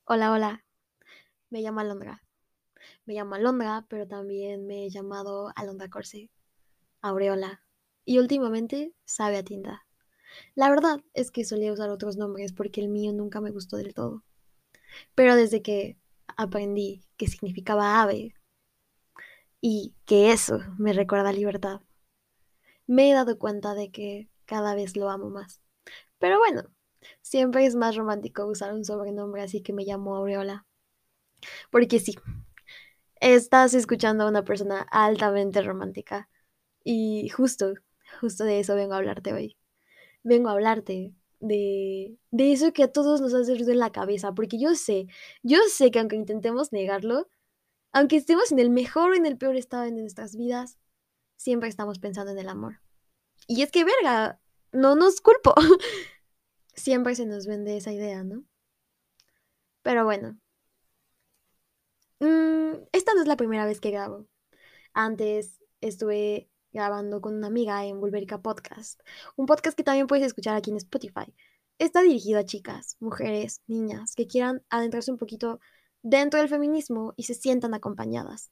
Hola, hola. Me llamo Alondra. Me llamo Alondra, pero también me he llamado Alondra Corse, Aureola y últimamente Sabe a Tinta. La verdad es que solía usar otros nombres porque el mío nunca me gustó del todo. Pero desde que aprendí que significaba ave y que eso me recuerda a libertad, me he dado cuenta de que cada vez lo amo más. Pero bueno, siempre es más romántico usar un sobrenombre, así que me llamo Aureola. Porque sí, estás escuchando a una persona altamente romántica. Y justo, justo de eso vengo a hablarte hoy. Vengo a hablarte de, de eso que a todos nos hace ruido en la cabeza, porque yo sé, yo sé que aunque intentemos negarlo, aunque estemos en el mejor o en el peor estado de nuestras vidas, siempre estamos pensando en el amor. Y es que, verga, no nos culpo. siempre se nos vende esa idea, ¿no? Pero bueno, Mm, esta no es la primera vez que grabo. Antes estuve grabando con una amiga en Vulverica Podcast, un podcast que también puedes escuchar aquí en Spotify. Está dirigido a chicas, mujeres, niñas que quieran adentrarse un poquito dentro del feminismo y se sientan acompañadas.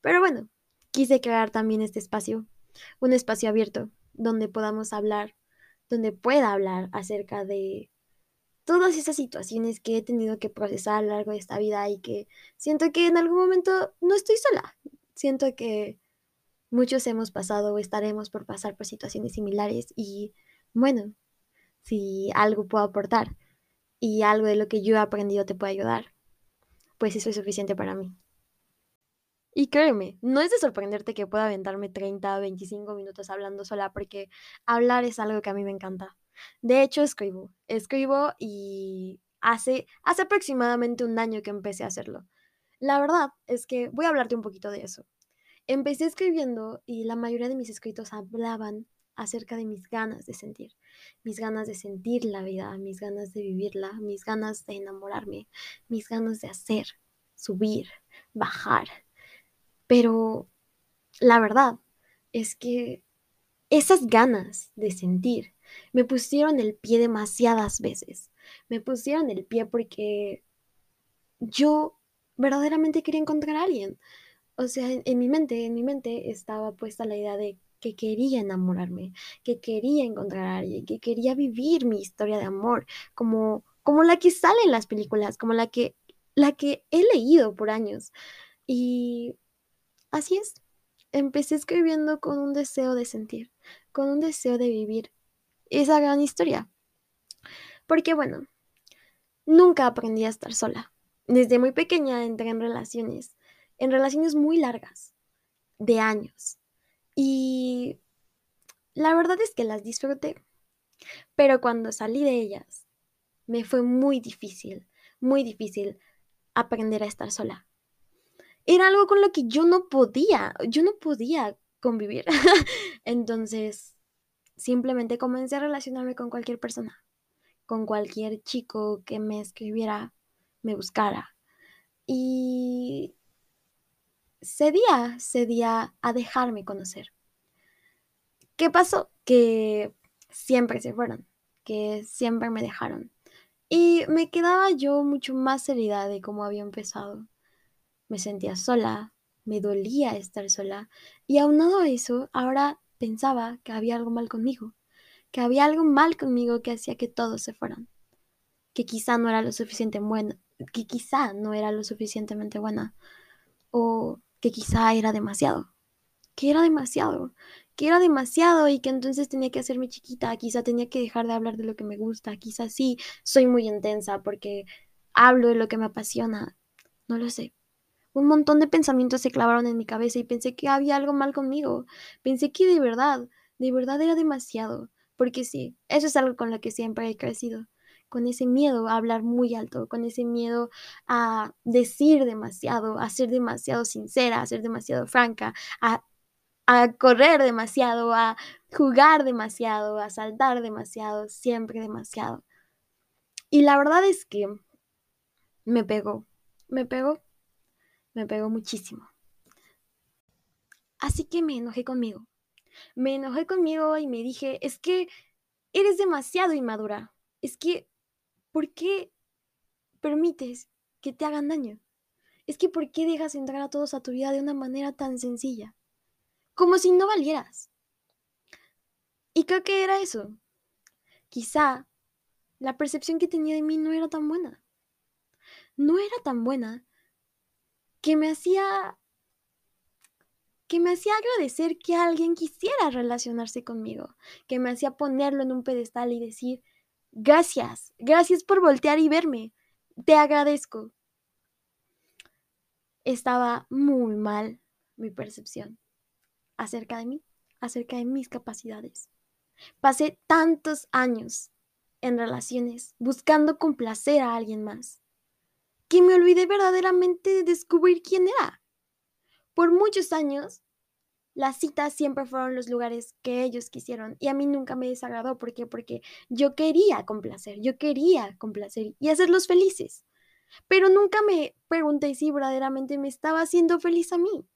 Pero bueno, quise crear también este espacio, un espacio abierto donde podamos hablar, donde pueda hablar acerca de todas esas situaciones que he tenido que procesar a lo largo de esta vida y que siento que en algún momento no estoy sola. Siento que muchos hemos pasado o estaremos por pasar por situaciones similares y bueno, si algo puedo aportar y algo de lo que yo he aprendido te puede ayudar, pues eso es suficiente para mí. Y créeme, no es de sorprenderte que pueda aventarme 30, 25 minutos hablando sola porque hablar es algo que a mí me encanta. De hecho, escribo, escribo y hace, hace aproximadamente un año que empecé a hacerlo. La verdad es que voy a hablarte un poquito de eso. Empecé escribiendo y la mayoría de mis escritos hablaban acerca de mis ganas de sentir, mis ganas de sentir la vida, mis ganas de vivirla, mis ganas de enamorarme, mis ganas de hacer, subir, bajar. Pero la verdad es que esas ganas de sentir me pusieron el pie demasiadas veces. Me pusieron el pie porque yo verdaderamente quería encontrar a alguien. O sea, en, mi mente, en mi mente estaba puesta la idea de que quería enamorarme, que quería encontrar a alguien, que quería vivir mi historia de amor, como, como la que sale en las películas, como la que, la que he leído por años. Y así es. Empecé escribiendo con un deseo de sentir, con un deseo de vivir esa gran historia. Porque bueno, nunca aprendí a estar sola. Desde muy pequeña entré en relaciones, en relaciones muy largas, de años. Y la verdad es que las disfruté. Pero cuando salí de ellas, me fue muy difícil, muy difícil aprender a estar sola. Era algo con lo que yo no podía, yo no podía convivir. Entonces, simplemente comencé a relacionarme con cualquier persona, con cualquier chico que me escribiera, me buscara. Y cedía, cedía a dejarme conocer. ¿Qué pasó? Que siempre se fueron, que siempre me dejaron. Y me quedaba yo mucho más herida de cómo había empezado. Me sentía sola, me dolía estar sola. Y aunado a eso, ahora pensaba que había algo mal conmigo, que había algo mal conmigo que hacía que todos se fueran, que quizá no era lo suficiente buena, que quizá no era lo suficientemente buena, o que quizá era demasiado, que era demasiado, que era demasiado y que entonces tenía que hacerme chiquita, quizá tenía que dejar de hablar de lo que me gusta, quizá sí, soy muy intensa porque hablo de lo que me apasiona, no lo sé. Un montón de pensamientos se clavaron en mi cabeza y pensé que había algo mal conmigo. Pensé que de verdad, de verdad era demasiado. Porque sí, eso es algo con lo que siempre he crecido. Con ese miedo a hablar muy alto, con ese miedo a decir demasiado, a ser demasiado sincera, a ser demasiado franca, a, a correr demasiado, a jugar demasiado, a saltar demasiado, siempre demasiado. Y la verdad es que me pegó, me pegó me pegó muchísimo. Así que me enojé conmigo. Me enojé conmigo y me dije, es que eres demasiado inmadura. Es que, ¿por qué permites que te hagan daño. Es que ¿por qué dejas entrar a todos a tu vida de una manera tan sencilla? Como si no valieras. Y creo que era eso. Quizá la percepción que tenía de mí no era tan buena. No era tan buena que me hacía que me hacía agradecer que alguien quisiera relacionarse conmigo, que me hacía ponerlo en un pedestal y decir, gracias, gracias por voltear y verme, te agradezco. Estaba muy mal mi percepción acerca de mí, acerca de mis capacidades. Pasé tantos años en relaciones buscando complacer a alguien más que me olvidé verdaderamente de descubrir quién era. Por muchos años, las citas siempre fueron los lugares que ellos quisieron y a mí nunca me desagradó. ¿Por qué? Porque yo quería complacer, yo quería complacer y hacerlos felices. Pero nunca me pregunté si verdaderamente me estaba haciendo feliz a mí.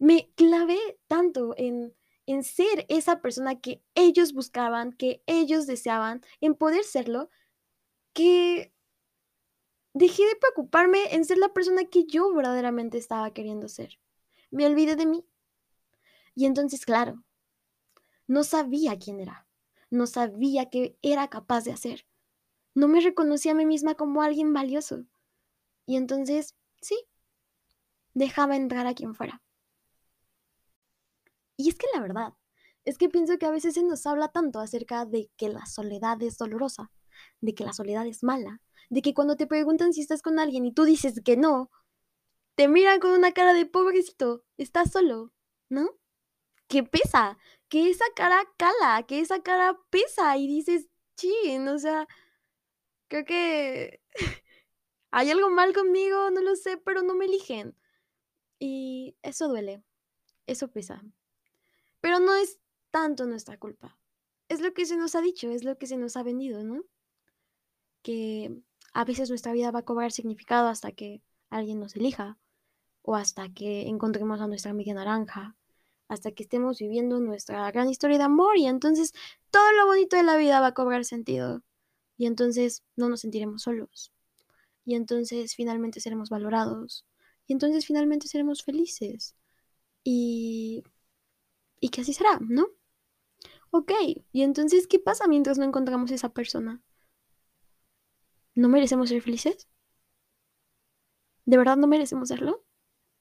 Me clavé tanto en, en ser esa persona que ellos buscaban, que ellos deseaban, en poder serlo, que dejé de preocuparme en ser la persona que yo verdaderamente estaba queriendo ser. Me olvidé de mí. Y entonces, claro, no sabía quién era. No sabía qué era capaz de hacer. No me reconocía a mí misma como alguien valioso. Y entonces, sí, dejaba entrar a quien fuera. Y es que la verdad, es que pienso que a veces se nos habla tanto acerca de que la soledad es dolorosa, de que la soledad es mala, de que cuando te preguntan si estás con alguien y tú dices que no, te miran con una cara de pobrecito, estás solo, ¿no? Que pesa, que esa cara cala, que esa cara pesa y dices, chin, o sea, creo que hay algo mal conmigo, no lo sé, pero no me eligen. Y eso duele, eso pesa. Pero no es tanto nuestra culpa. Es lo que se nos ha dicho, es lo que se nos ha vendido, ¿no? Que a veces nuestra vida va a cobrar significado hasta que alguien nos elija o hasta que encontremos a nuestra amiga naranja, hasta que estemos viviendo nuestra gran historia de amor y entonces todo lo bonito de la vida va a cobrar sentido y entonces no nos sentiremos solos y entonces finalmente seremos valorados y entonces finalmente seremos felices y y que así será, ¿no? Ok, y entonces, ¿qué pasa mientras no encontramos esa persona? ¿No merecemos ser felices? ¿De verdad no merecemos serlo?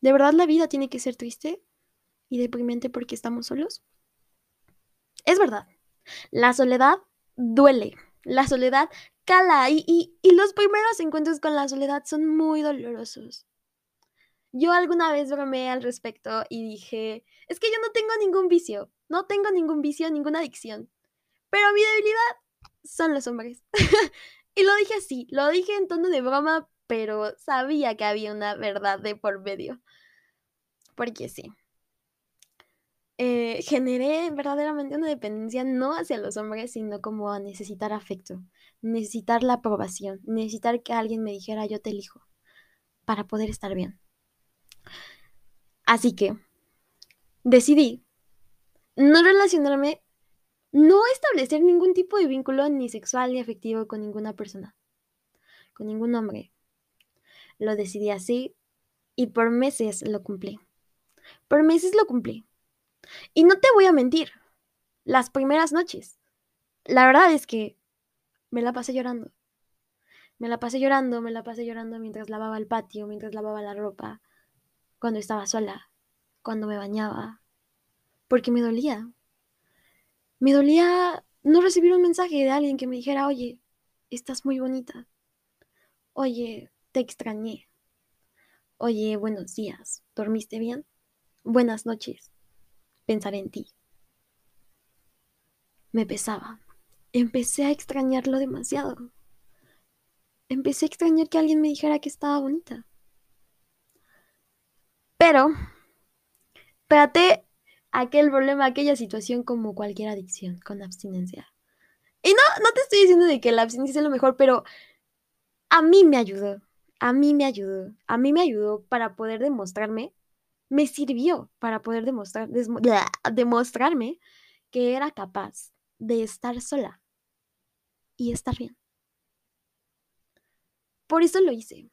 ¿De verdad la vida tiene que ser triste y deprimente porque estamos solos? Es verdad, la soledad duele, la soledad cala y, y, los primeros encuentros con la soledad son muy dolorosos. Yo alguna vez bromeé al respecto y dije, es que yo no tengo ningún vicio, no tengo ningún vicio, ninguna adicción, pero mi debilidad son los hombres. Y lo dije así, lo dije en tono de broma, pero sabía que había una verdad de por medio. Porque sí. Eh, generé verdaderamente una dependencia no hacia los hombres, sino como a necesitar afecto, necesitar la aprobación, necesitar que alguien me dijera yo te elijo para poder estar bien. Así que decidí no relacionarme no establecer ningún tipo de vínculo ni sexual ni afectivo con ninguna persona, con ningún hombre. Lo decidí así y por meses lo cumplí. Por meses lo cumplí. Y no te voy a mentir, las primeras noches, la verdad es que me la pasé llorando. Me la pasé llorando, me la pasé llorando mientras lavaba el patio, mientras lavaba la ropa, cuando estaba sola, cuando me bañaba, porque me dolía, me dolía no recibir un mensaje de alguien que me dijera, oye, estás muy bonita. Oye, te extrañé. Oye, buenos días. ¿Dormiste bien? Buenas noches. Pensaré en ti. Me pesaba. Empecé a extrañarlo demasiado. Empecé a extrañar que alguien me dijera que estaba bonita. Pero traté aquel problema, aquella situación como cualquier adicción, con abstinencia. Y no, no te estoy diciendo de que la abstinencia es lo mejor, pero a mí me ayudó, a mí me ayudó, a mí me ayudó para poder demostrarme, me sirvió para poder demostrar, demostrarme que era capaz de estar sola y estar bien. Por eso lo hice,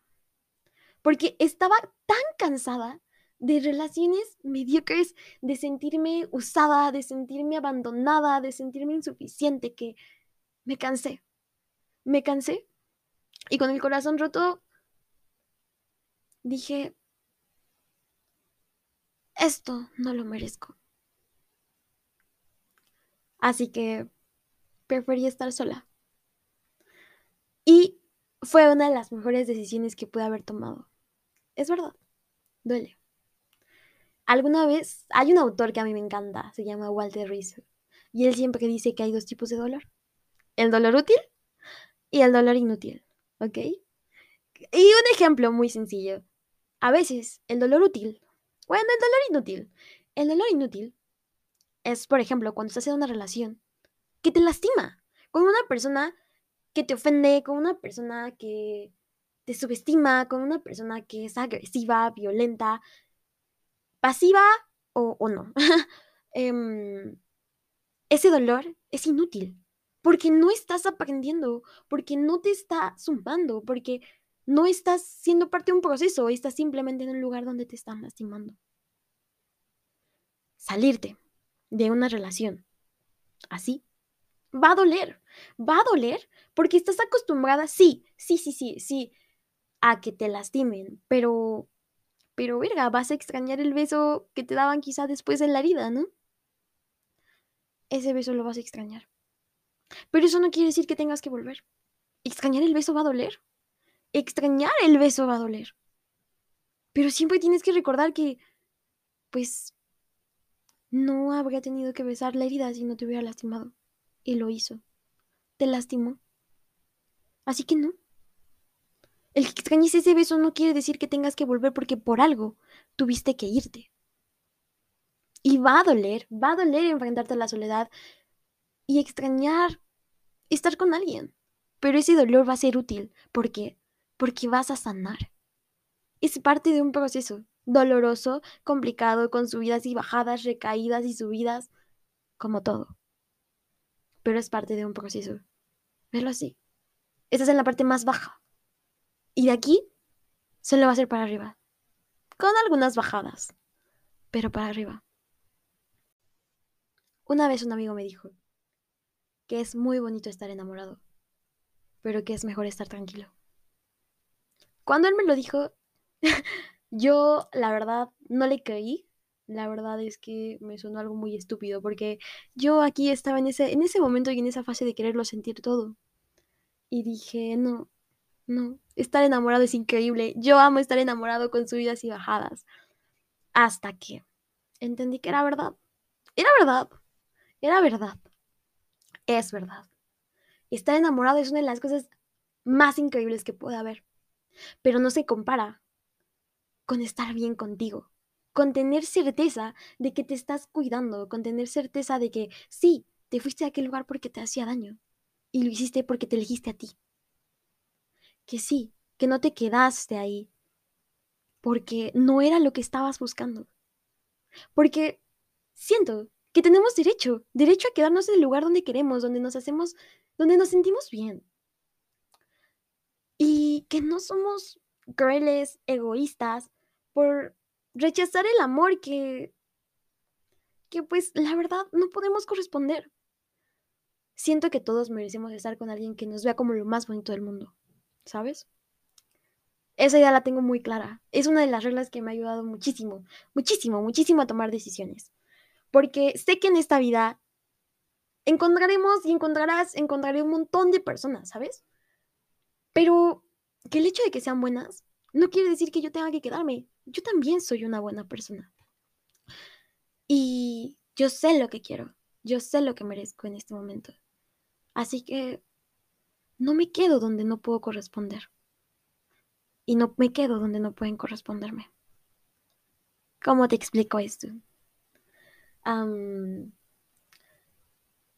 porque estaba tan cansada de relaciones mediocres, de sentirme usada, de sentirme abandonada, de sentirme insuficiente, que me cansé. Me cansé. Y con el corazón roto, dije, esto no lo merezco. Así que preferí estar sola. Y fue una de las mejores decisiones que pude haber tomado. Es verdad, duele. Alguna vez hay un autor que a mí me encanta, se llama Walter Rizzo, y él siempre dice que hay dos tipos de dolor. El dolor útil y el dolor inútil, ¿ok? Y un ejemplo muy sencillo. A veces el dolor útil, bueno, el dolor inútil. El dolor inútil es, por ejemplo, cuando estás en una relación que te lastima con una persona que te ofende, con una persona que te subestima, con una persona que es agresiva, violenta, pasiva o, no. Em, ese dolor es inútil porque no estás aprendiendo, porque no te está sumando, porque no estás siendo parte de un proceso, estás simplemente en un lugar donde te están lastimando. Salirte de una relación así va a doler, va a doler porque estás acostumbrada, sí, sí, sí, sí, sí, a que te lastimen, pero, pero, verga, vas a extrañar el beso que te daban quizá después de la herida, ¿no? Ese beso lo vas a extrañar. Pero eso no quiere decir que tengas que volver. Extrañar el beso va a doler. Extrañar el beso va a doler. Pero siempre tienes que recordar que, pues, no habría tenido que besar la herida si no te hubiera lastimado. Y lo hizo. Te lastimó. Así que no. El que extrañes ese beso no quiere decir que tengas que volver porque por algo tuviste que irte. Y va a doler, va a doler enfrentarte a la soledad y extrañar estar con alguien. Pero ese dolor va a ser útil. ¿Por qué? Porque vas a sanar. Es parte de un proceso doloroso, complicado, con subidas y bajadas, recaídas y subidas, como todo. Pero es parte de un proceso. Verlo así. Estás en la parte más baja. Y de aquí solo va a ser para arriba. Con algunas bajadas. Pero para arriba. Una vez un amigo me dijo que es muy bonito estar enamorado, pero que es mejor estar tranquilo. Cuando él me lo dijo, Yo, la verdad, no le creí. La verdad es que me sonó algo muy estúpido porque yo aquí estaba en ese, en ese momento y en esa fase de quererlo sentir todo. Y dije, no, no, estar enamorado es increíble. Yo amo estar enamorado con subidas y bajadas. Hasta que entendí que era verdad. Era verdad. Era verdad. Es verdad. Estar enamorado es una de las cosas más increíbles que puede haber. Pero no se compara con estar bien contigo, con tener certeza de que te estás cuidando, con tener certeza de que sí, te fuiste a aquel lugar porque te hacía daño y lo hiciste porque te elegiste a ti. Que sí, que no te quedaste ahí porque no era lo que estabas buscando. Porque siento que tenemos derecho, derecho a quedarnos en el lugar donde queremos, donde nos hacemos, donde nos sentimos bien. Y que no somos crueles, egoístas, por rechazar el amor que, que pues la verdad no podemos corresponder. Siento que todos merecemos estar con alguien que nos vea como lo más bonito del mundo, ¿sabes? Esa idea la tengo muy clara. Es una de las reglas que me ha ayudado muchísimo, muchísimo, muchísimo a tomar decisiones. Porque sé que en esta vida encontraremos y encontrarás, encontraré un montón de personas, ¿sabes? Pero que el hecho de que sean buenas no quiere decir que yo tenga que quedarme yo también soy una buena persona. Y yo sé lo que quiero, yo sé lo que merezco en este momento. Así que no me quedo donde no puedo corresponder. Y no me quedo donde no pueden corresponderme. ¿Cómo te explico esto?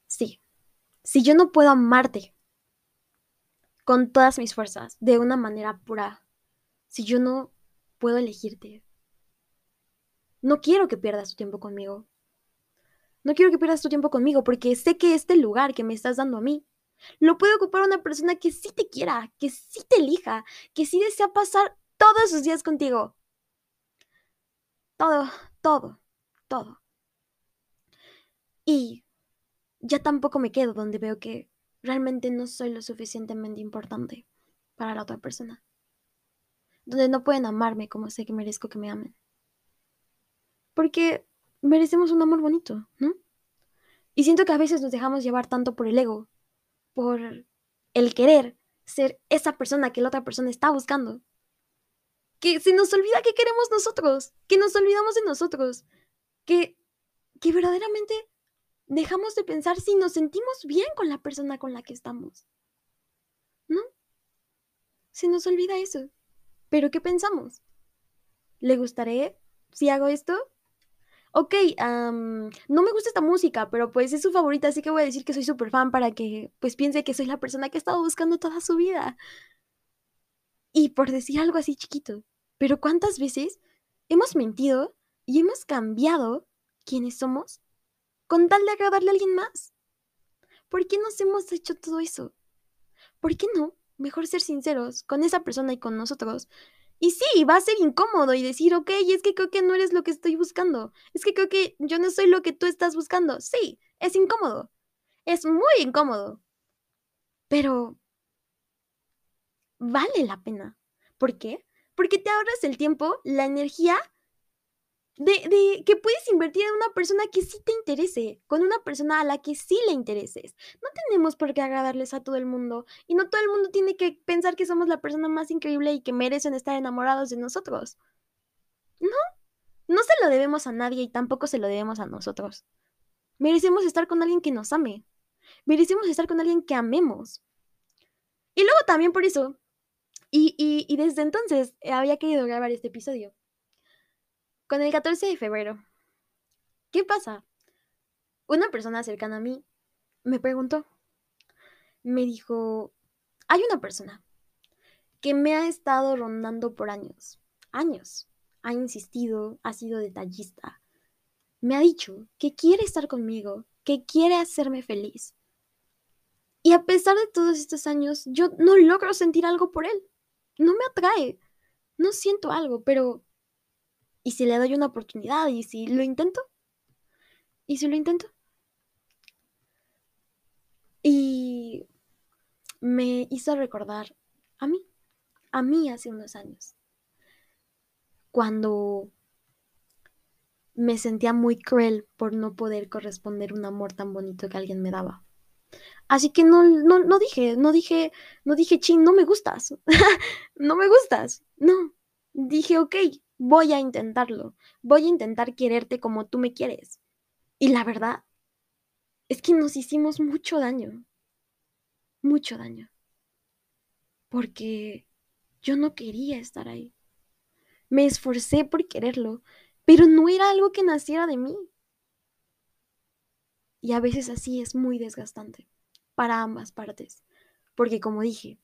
sí. Si yo no puedo amarte con todas mis fuerzas, de una manera pura, si yo no puedo elegirte. No quiero que pierdas tu tiempo conmigo. No quiero que pierdas tu tiempo conmigo porque sé que este lugar que me estás dando a mí lo puede ocupar una persona que sí te quiera, que sí te elija, que sí desea pasar todos sus días contigo. Todo, todo, todo. Y ya tampoco me quedo donde veo que realmente no soy lo suficientemente importante para la otra persona. Donde no pueden amarme como sé que merezco que me amen. Porque merecemos un amor bonito, ¿no? Y siento que a veces nos dejamos llevar tanto por el ego, por el querer ser esa persona que la otra persona está buscando, que se nos olvida que queremos nosotros, que nos olvidamos de nosotros, que, que verdaderamente dejamos de pensar si nos sentimos bien con la persona con la que estamos. ¿No? Se nos olvida eso. Pero ¿qué pensamos? ¿Le gustaré si hago esto? Ok, no me gusta esta música, pero pues es su favorita, así que voy a decir que soy súper fan para que pues piense que soy la persona que ha estado buscando toda su vida. Y por decir algo así chiquito, pero ¿cuántas veces hemos mentido y hemos cambiado quiénes somos con tal de agradarle a alguien más? ¿Por qué nos hemos hecho todo eso? ¿Por qué no? Mejor ser sinceros con esa persona y con nosotros y sí, va a ser incómodo y decir, ok, es que creo que no eres lo que estoy buscando. Es que creo que yo no soy lo que tú estás buscando. Sí, es incómodo. Es muy incómodo. Pero vale la pena. ¿Por qué? Porque te ahorras el tiempo, la energía de, que puedes invertir en una persona que sí te interese, con una persona a la que sí le intereses. No tenemos por qué agradarles a todo el mundo y no todo el mundo tiene que pensar que somos la persona más increíble y que merecen estar enamorados de nosotros. No, no se lo debemos a nadie y tampoco se lo debemos a nosotros. Merecemos estar con alguien que nos ame. Merecemos estar con alguien que amemos. Y luego también por eso, y, y desde entonces había querido grabar este episodio con el 14 de febrero. ¿Qué pasa? Una persona cercana a mí me preguntó. Me dijo, hay una persona que me ha estado rondando por años. Años. Ha insistido, ha sido detallista. Me ha dicho que quiere estar conmigo, que quiere hacerme feliz. Y a pesar de todos estos años, yo no logro sentir algo por él. No me atrae. No siento algo, pero ¿Y si le doy una oportunidad? ¿Y si lo intento? ¿Y si lo intento? Y me hizo recordar a mí, a mí hace unos años, cuando me sentía muy cruel por no poder corresponder un amor tan bonito que alguien me daba. Así que no, no, no dije, no dije, no dije, ching, no me gustas, no me gustas, no. Dije, ok, voy a intentarlo, voy a intentar quererte como tú me quieres. Y la verdad es que nos hicimos mucho daño, mucho daño, porque yo no quería estar ahí. Me esforcé por quererlo, pero no era algo que naciera de mí. Y a veces así es muy desgastante para ambas partes, porque como dije,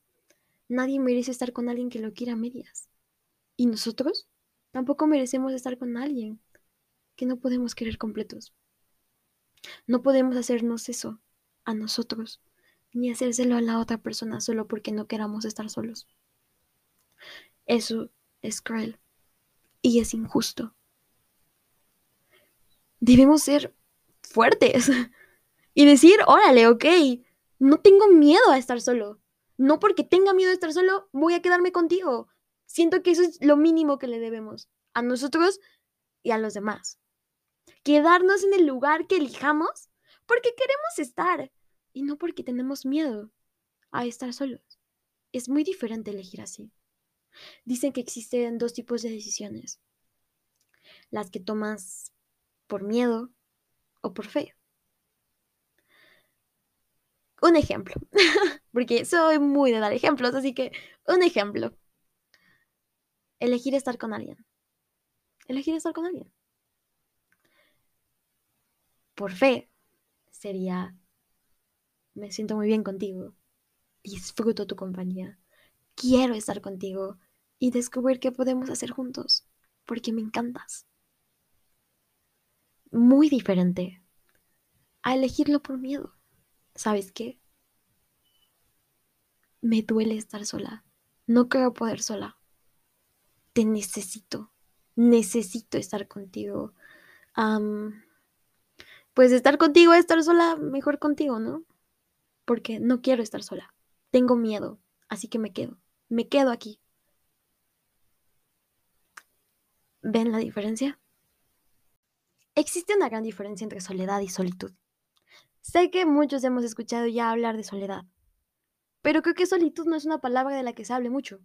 nadie merece estar con alguien que lo quiera a medias. ¿Y nosotros? Tampoco merecemos estar con alguien que no podemos querer completos. No podemos hacernos eso a nosotros, ni hacérselo a la otra persona solo porque no queramos estar solos. Eso es cruel y es injusto. Debemos ser fuertes y decir, órale, ok, no tengo miedo a estar solo. No porque tenga miedo a estar solo, voy a quedarme contigo. Siento que eso es lo mínimo que le debemos a nosotros y a los demás. Quedarnos en el lugar que elijamos porque queremos estar y no porque tenemos miedo a estar solos. Es muy diferente elegir así. Dicen que existen dos tipos de decisiones. Las que tomas por miedo o por fe. Un ejemplo, porque soy muy de dar ejemplos, así que un ejemplo elegir estar con alguien. Elegir estar con alguien. Por fe sería, me siento muy bien contigo, disfruto tu compañía, quiero estar contigo y descubrir qué podemos hacer juntos, porque me encantas. Muy diferente a elegirlo por miedo. ¿Sabes qué? Me duele estar sola. No creo poder sola te necesito, necesito estar contigo. pues estar contigo, estar sola, mejor contigo, ¿no? Porque no quiero estar sola. Tengo miedo, así que me quedo. Me quedo aquí. ¿Ven la diferencia? Existe una gran diferencia entre soledad y solitud. Sé que muchos hemos escuchado ya hablar de soledad, pero creo que solitud no es una palabra de la que se hable mucho.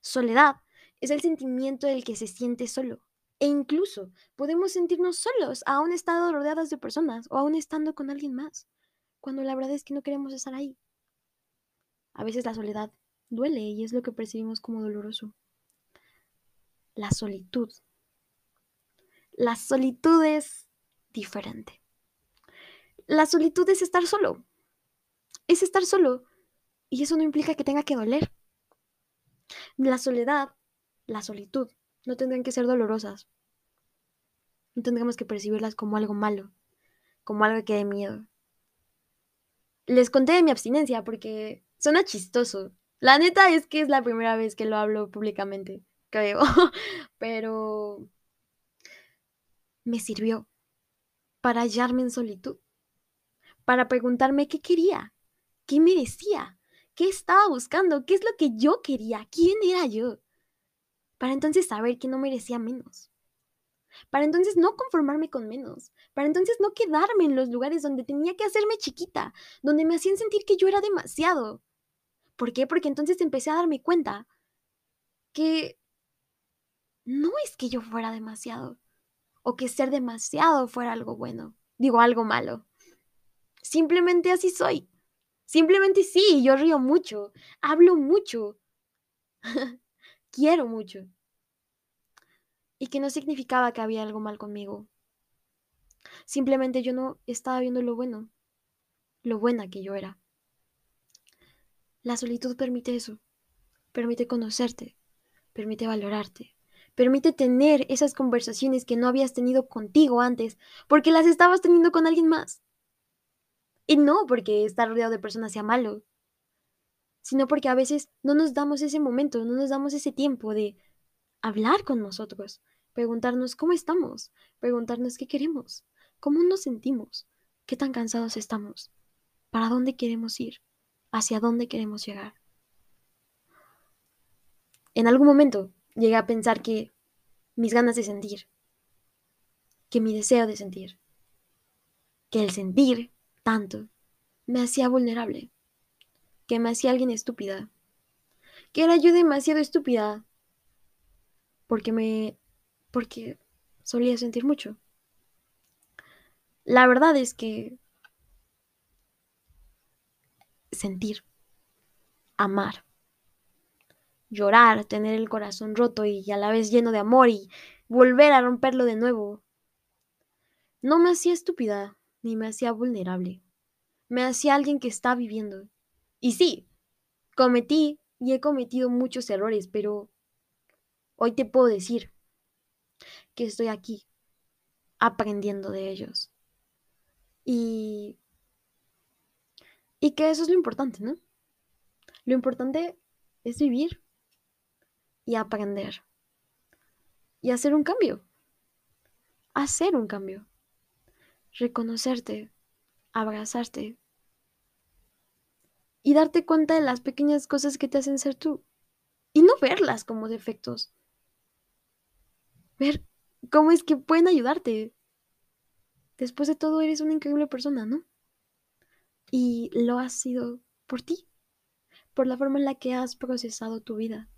Soledad es el sentimiento del que se siente solo. E incluso podemos sentirnos solos, aún estando rodeados de personas o aún estando con alguien más, cuando la verdad es que no queremos estar ahí. A veces la soledad duele y es lo que percibimos como doloroso. La solitud. La solitud es diferente. La solitud es estar solo. Es estar solo. Y eso no implica que tenga que doler. La soledad la solitud. No tendrían que ser dolorosas. No tendríamos que percibirlas como algo malo, como algo que dé miedo. Les conté de mi abstinencia porque suena chistoso. La neta es que es la primera vez que lo hablo públicamente, creo. Pero me sirvió para hallarme en solitud, para preguntarme qué quería, qué merecía, qué estaba buscando, qué es lo que yo quería, quién era yo para entonces saber que no merecía menos. Para entonces no conformarme con menos. Para entonces no quedarme en los lugares donde tenía que hacerme chiquita, donde me hacían sentir que yo era demasiado. ¿Por qué? Porque entonces empecé a darme cuenta que no es que yo fuera demasiado o que ser demasiado fuera algo bueno, digo algo malo. Simplemente así soy. Simplemente sí, yo río mucho, hablo mucho. quiero mucho. Y que no significaba que había algo mal conmigo. Simplemente yo no estaba viendo lo bueno, lo buena que yo era. La solitud permite eso, permite conocerte, permite valorarte, permite tener esas conversaciones que no habías tenido contigo antes, porque las estabas teniendo con alguien más. Y no porque estar rodeado de personas sea malo, sino porque a veces no nos damos ese momento, no nos damos ese tiempo de hablar con nosotros, preguntarnos cómo estamos, preguntarnos qué queremos, cómo nos sentimos, qué tan cansados estamos, para dónde queremos ir, hacia dónde queremos llegar. En algún momento llegué a pensar que mis ganas de sentir, que mi deseo de sentir, que el sentir tanto me hacía vulnerable que me hacía alguien estúpida. Que era yo demasiado estúpida. Porque me... porque solía sentir mucho. La verdad es que... Sentir. Amar. Llorar, tener el corazón roto y a la vez lleno de amor y volver a romperlo de nuevo. No me hacía estúpida, ni me hacía vulnerable. Me hacía alguien que está viviendo y sí, cometí y he cometido muchos errores, pero hoy te puedo decir que estoy aquí aprendiendo de ellos. Y, y que eso es lo importante, ¿no? Lo importante es vivir y aprender. Y hacer un cambio. Hacer un cambio. Reconocerte, abrazarte, y darte cuenta de las pequeñas cosas que te hacen ser tú y no verlas como defectos. Ver cómo es que pueden ayudarte. Después de todo, eres una increíble persona, ¿no? Y lo has sido por ti, por la forma en la que has procesado tu vida,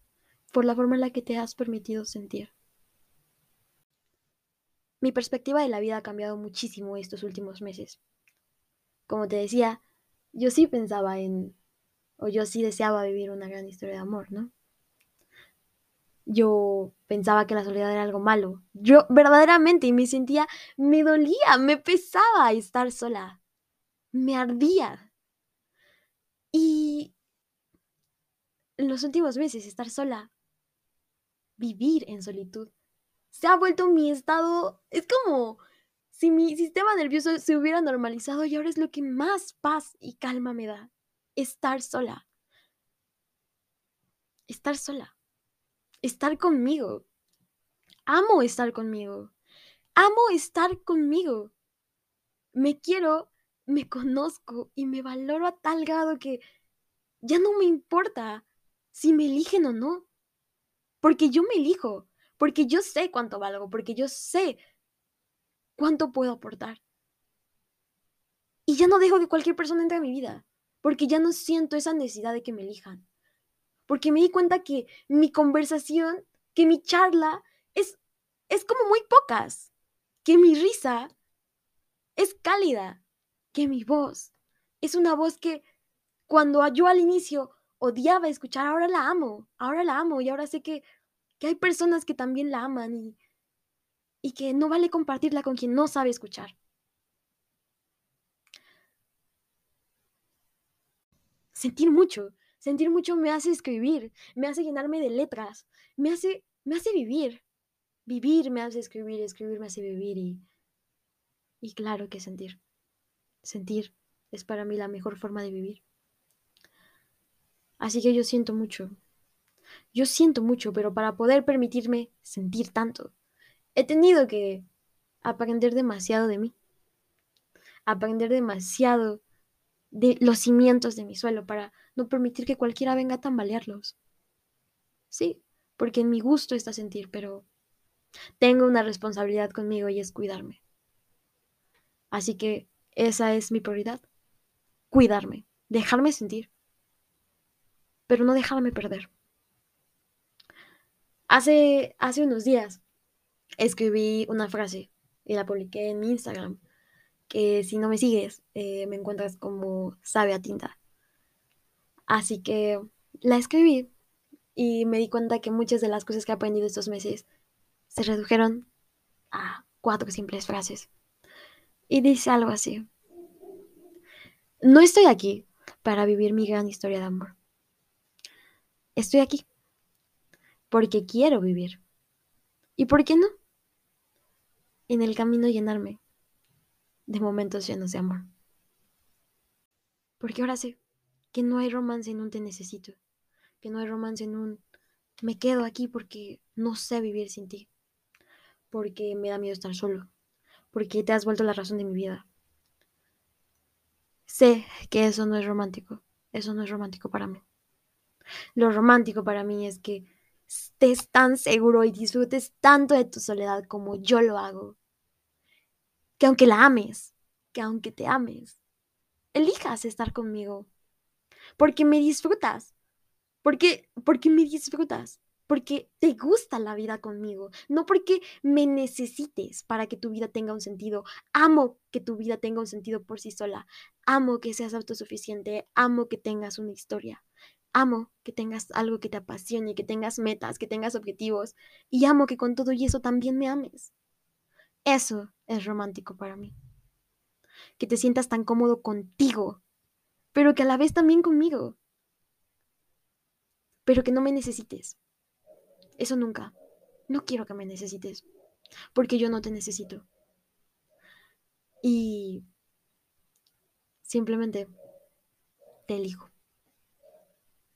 por la forma en la que te has permitido sentir. Mi perspectiva de la vida ha cambiado muchísimo estos últimos meses. Como te decía, yo sí pensaba en o yo sí deseaba vivir una gran historia de amor, ¿no? Yo pensaba que la soledad era algo malo. Yo verdaderamente me sentía, me dolía, me pesaba estar sola. Me ardía. Y en los últimos meses estar sola, vivir en solitud, se ha vuelto mi estado, es como si mi sistema nervioso se hubiera normalizado y ahora es lo que más paz y calma me da estar sola. Estar sola. estar conmigo. Amo estar conmigo. Amo estar conmigo. Me quiero, me conozco y me valoro a tal grado que ya no me importa si me eligen o no. Porque yo me elijo, porque yo sé cuánto valgo, porque yo sé cuánto puedo aportar. Y ya no dejo que cualquier persona entre a mi vida, porque ya no siento esa necesidad de que me elijan. Porque me di cuenta que mi conversación, que mi charla es, es como muy pocas, que mi risa es cálida, que mi voz es una voz que cuando yo al inicio odiaba escuchar, ahora la amo, ahora la amo y ahora sé que, que hay personas que también la aman y, y que no vale compartirla con quien no sabe escuchar. Sentir mucho, sentir mucho me hace escribir, me hace llenarme de letras, me hace, me hace vivir. Vivir me hace escribir, escribir me hace vivir y, y claro que sentir. Sentir es para mí la mejor forma de vivir. Así que yo siento mucho. Yo siento mucho, pero para poder permitirme sentir tanto, he tenido que aprender demasiado de mí. Aprender demasiado de los cimientos de mi suelo para no permitir que cualquiera venga a tambalearlos. Sí, porque en mi gusto está sentir, pero tengo una responsabilidad conmigo y es cuidarme. Así que esa es mi prioridad. Cuidarme, dejarme sentir, pero no dejarme perder. Hace, hace unos días escribí una frase y la publiqué en mi Instagram, que si no me sigues, eh, me encuentras como sabe a tinta. Así que la escribí y me di cuenta que muchas de las cosas que he aprendido estos meses se redujeron a cuatro simples frases. Y dice algo así. No estoy aquí para vivir mi gran historia de amor. Estoy aquí porque quiero vivir. ¿Y por qué no? En el camino llenarme de momentos llenos de amor. Porque ahora sé que no hay romance en un te necesito, que no hay romance en un me quedo aquí porque no sé vivir sin ti, porque me da miedo estar solo, porque te has vuelto la razón de mi vida. Sé que eso no es romántico, eso no es romántico para mí. Lo romántico para mí es que estés tan seguro y disfrutes tanto de tu soledad como yo lo hago. Que aunque la ames, que aunque te ames, elijas estar conmigo. Porque me disfrutas. Porque, porque me disfrutas. Porque te gusta la vida conmigo. No porque me necesites para que tu vida tenga un sentido. Amo que tu vida tenga un sentido por sí sola. Amo que seas autosuficiente. Amo que tengas una historia. Amo que tengas algo que te apasione, que tengas metas, que tengas objetivos. Y amo que con todo y eso también me ames. Eso es romántico para mí. Que te sientas tan cómodo contigo, pero que a la vez también conmigo. Pero que no me necesites. Eso nunca. No quiero que me necesites, porque yo no te necesito. Y simplemente te elijo.